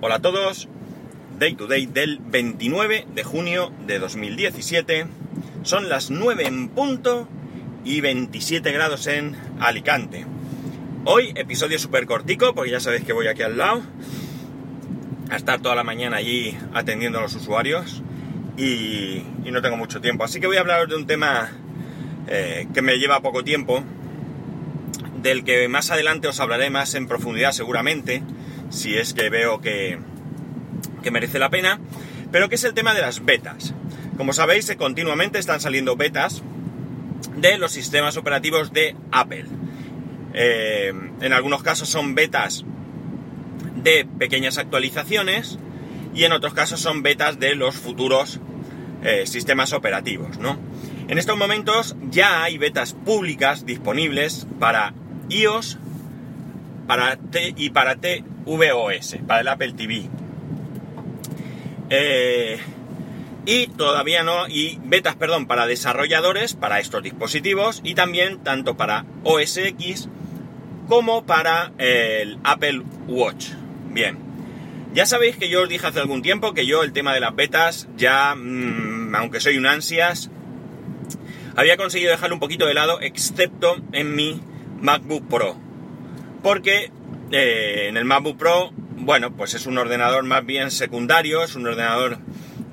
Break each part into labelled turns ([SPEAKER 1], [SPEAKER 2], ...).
[SPEAKER 1] Hola a todos, Day to Day del 29 de junio de 2017. Son las 9 en punto y 27 grados en Alicante. Hoy episodio súper cortico, porque ya sabéis que voy aquí al lado a estar toda la mañana allí atendiendo a los usuarios y, no tengo mucho tiempo. Así que voy a hablar de un tema eh, que me lleva poco tiempo, del que más adelante os hablaré más en profundidad seguramente, si es que veo que, que merece la pena, pero que es el tema de las betas. Como sabéis, continuamente están saliendo betas de los sistemas operativos de Apple. Eh, en algunos casos son betas de pequeñas actualizaciones y en otros casos son betas de los futuros eh, sistemas operativos, ¿no? En estos momentos ya hay betas públicas disponibles para iOS para T y para tvOS, para el Apple TV. Eh, y todavía no, y betas, perdón, para desarrolladores, para estos dispositivos, y también tanto para OS X como para el Apple Watch. Bien, ya sabéis que yo os dije hace algún tiempo que yo el tema de las betas ya, mmm, aunque soy un ansias, había conseguido dejar un poquito de lado, excepto en mi MacBook Pro. Porque eh, en el MacBook Pro, bueno, pues es un ordenador más bien secundario, es un ordenador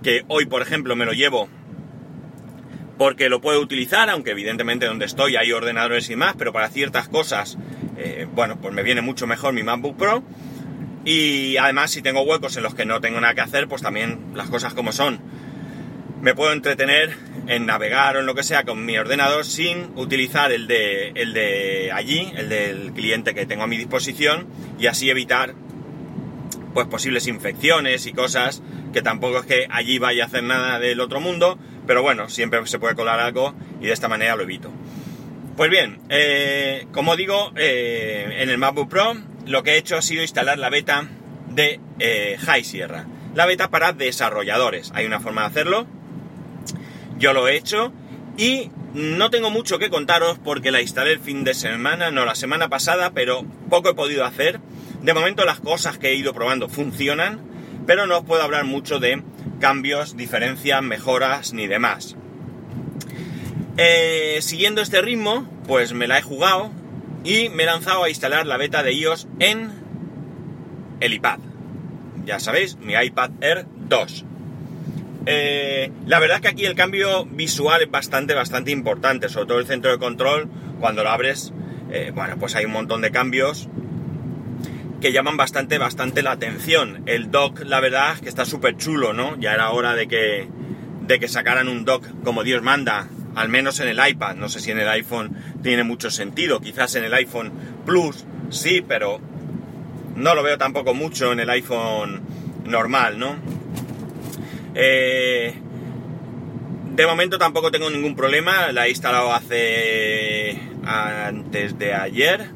[SPEAKER 1] que hoy, por ejemplo, me lo llevo porque lo puedo utilizar, aunque evidentemente donde estoy hay ordenadores y más, pero para ciertas cosas, eh, bueno, pues me viene mucho mejor mi MacBook Pro. Y además, si tengo huecos en los que no tengo nada que hacer, pues también las cosas como son. Me puedo entretener en navegar o en lo que sea con mi ordenador sin utilizar el de, el de allí, el del cliente que tengo a mi disposición, y así evitar pues posibles infecciones y cosas que tampoco es que allí vaya a hacer nada del otro mundo, pero bueno, siempre se puede colar algo y de esta manera lo evito. Pues bien, eh, como digo, eh, en el MacBook Pro lo que he hecho ha sido instalar la beta de eh, High Sierra. La beta para desarrolladores. Hay una forma de hacerlo. Yo lo he hecho y no tengo mucho que contaros porque la instalé el fin de semana, no la semana pasada, pero poco he podido hacer. De momento las cosas que he ido probando funcionan, pero no os puedo hablar mucho de cambios, diferencias, mejoras ni demás. Eh, siguiendo este ritmo, pues me la he jugado y me he lanzado a instalar la beta de iOS en el iPad. Ya sabéis, mi iPad Air 2. Eh, la verdad es que aquí el cambio visual es bastante, bastante importante, sobre todo el centro de control, cuando lo abres, eh, bueno, pues hay un montón de cambios que llaman bastante, bastante la atención. El dock, la verdad, que está súper chulo, ¿no? Ya era hora de que, de que sacaran un dock como Dios manda, al menos en el iPad. No sé si en el iPhone tiene mucho sentido, quizás en el iPhone Plus sí, pero no lo veo tampoco mucho en el iPhone normal, ¿no? Eh, de momento tampoco tengo ningún problema, la he instalado hace antes de ayer.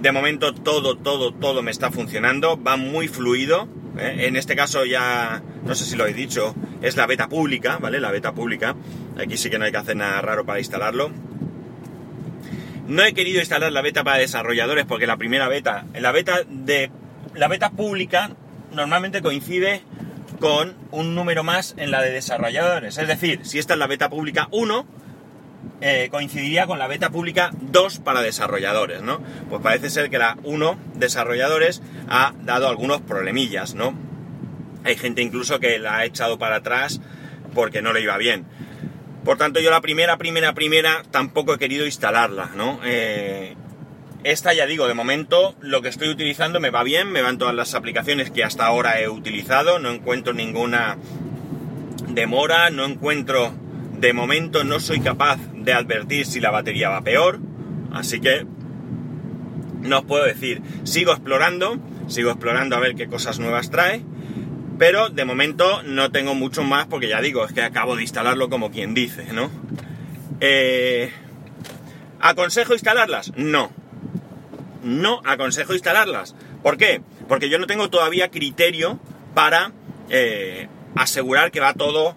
[SPEAKER 1] De momento todo, todo, todo me está funcionando, va muy fluido. ¿eh? En este caso ya, no sé si lo he dicho, es la beta pública, ¿vale? La beta pública. Aquí sí que no hay que hacer nada raro para instalarlo. No he querido instalar la beta para desarrolladores porque la primera beta, la beta de la beta pública normalmente coincide con un número más en la de desarrolladores. Es decir, si esta es la beta pública 1, eh, coincidiría con la beta pública 2 para desarrolladores, ¿no? Pues parece ser que la 1 desarrolladores ha dado algunos problemillas, ¿no? Hay gente incluso que la ha echado para atrás porque no le iba bien. Por tanto, yo la primera, primera, primera tampoco he querido instalarla, ¿no? Eh, esta ya digo, de momento lo que estoy utilizando me va bien, me van todas las aplicaciones que hasta ahora he utilizado, no encuentro ninguna demora, no encuentro, de momento no soy capaz de advertir si la batería va peor, así que no os puedo decir, sigo explorando, sigo explorando a ver qué cosas nuevas trae, pero de momento no tengo mucho más porque ya digo, es que acabo de instalarlo como quien dice, ¿no? Eh, ¿Aconsejo instalarlas? No. No aconsejo instalarlas. ¿Por qué? Porque yo no tengo todavía criterio para eh, asegurar que va todo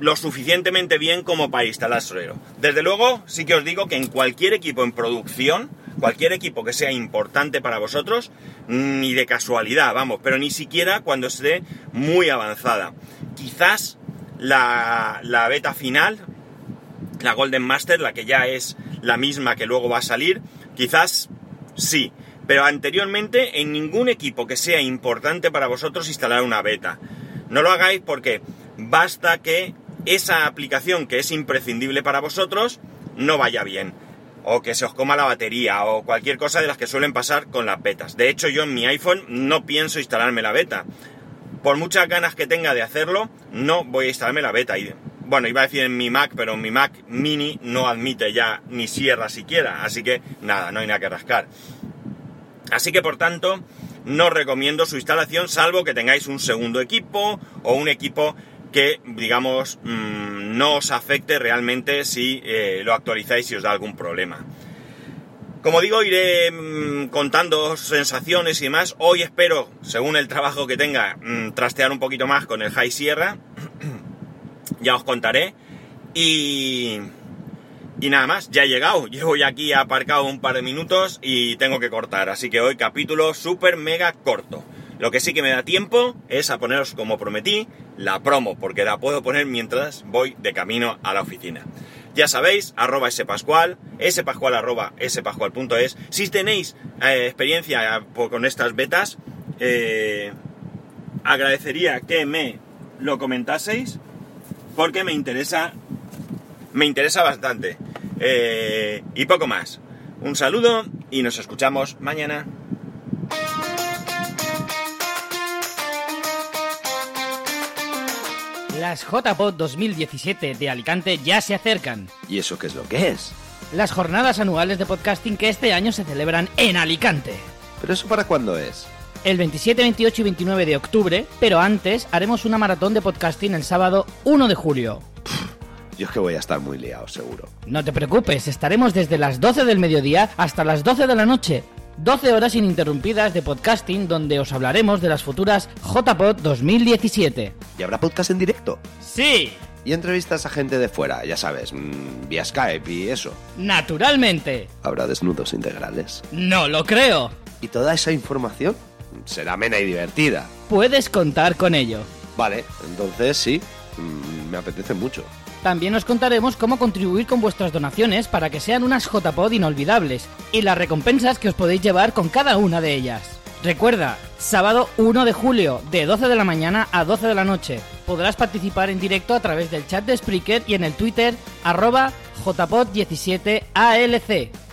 [SPEAKER 1] lo suficientemente bien como para instalar Solero. Desde luego, sí que os digo que en cualquier equipo en producción, cualquier equipo que sea importante para vosotros, ni de casualidad, vamos, pero ni siquiera cuando esté muy avanzada. Quizás la, la beta final, la Golden Master, la que ya es la misma que luego va a salir, quizás sí, pero anteriormente en ningún equipo que sea importante para vosotros instalar una beta. No lo hagáis porque basta que esa aplicación que es imprescindible para vosotros no vaya bien. O que se os coma la batería o cualquier cosa de las que suelen pasar con las betas. De hecho, yo en mi iPhone no pienso instalarme la beta. Por muchas ganas que tenga de hacerlo, no voy a instalarme la beta. Bueno, iba a decir en mi Mac, pero mi Mac mini no admite ya ni Sierra siquiera. Así que nada, no hay nada que rascar. Así que por tanto, no recomiendo su instalación salvo que tengáis un segundo equipo o un equipo que, digamos, mm, no os afecte realmente si eh, lo actualizáis y os da algún problema. Como digo, iré mm, contando sensaciones y demás. Hoy espero, según el trabajo que tenga, mm, trastear un poquito más con el High Sierra. Ya os contaré. Y, y nada más, ya he llegado. Llevo ya aquí aparcado un par de minutos y tengo que cortar. Así que hoy capítulo súper mega corto. Lo que sí que me da tiempo es a poneros, como prometí, la promo, porque la puedo poner mientras voy de camino a la oficina. Ya sabéis, arroba spascual, spascual arroba spascual.es. Si tenéis eh, experiencia eh, con estas betas, eh, agradecería que me lo comentaseis, porque me interesa, me interesa bastante. y poco más. Un saludo y nos escuchamos mañana.
[SPEAKER 2] Las JPod 2017 de Alicante ya se acercan.
[SPEAKER 3] ¿Y eso qué es lo que es?
[SPEAKER 2] Las jornadas anuales de podcasting que este año se celebran en Alicante.
[SPEAKER 3] ¿Pero eso para cuándo es?
[SPEAKER 2] El 27, 28 y 29 de octubre, pero antes haremos una maratón de podcasting el sábado 1 de julio.
[SPEAKER 3] Yo es que voy a estar muy liado, seguro.
[SPEAKER 2] No te preocupes, estaremos desde las 12 del mediodía hasta las 12 de la noche 12 horas ininterrumpidas de podcasting donde os hablaremos de las futuras JPod 2017.
[SPEAKER 3] ¿Y habrá podcast en directo?
[SPEAKER 2] Sí.
[SPEAKER 3] Y entrevistas a gente de fuera, ya sabes, mm, vía Skype y eso.
[SPEAKER 2] Naturalmente.
[SPEAKER 3] ¿Habrá desnudos integrales?
[SPEAKER 2] No lo creo.
[SPEAKER 3] ¿Y toda esa información? Será amena y divertida.
[SPEAKER 2] Puedes contar con ello.
[SPEAKER 3] Vale, entonces sí, mm, me apetece mucho.
[SPEAKER 2] También os contaremos cómo contribuir con vuestras donaciones para que sean unas JPod inolvidables y las recompensas que os podéis llevar con cada una de ellas. Recuerda, sábado 1 de julio, de 12 de la mañana a 12 de la noche. Podrás participar en directo a través del chat de Spreaker y en el Twitter arroba jpod17alc.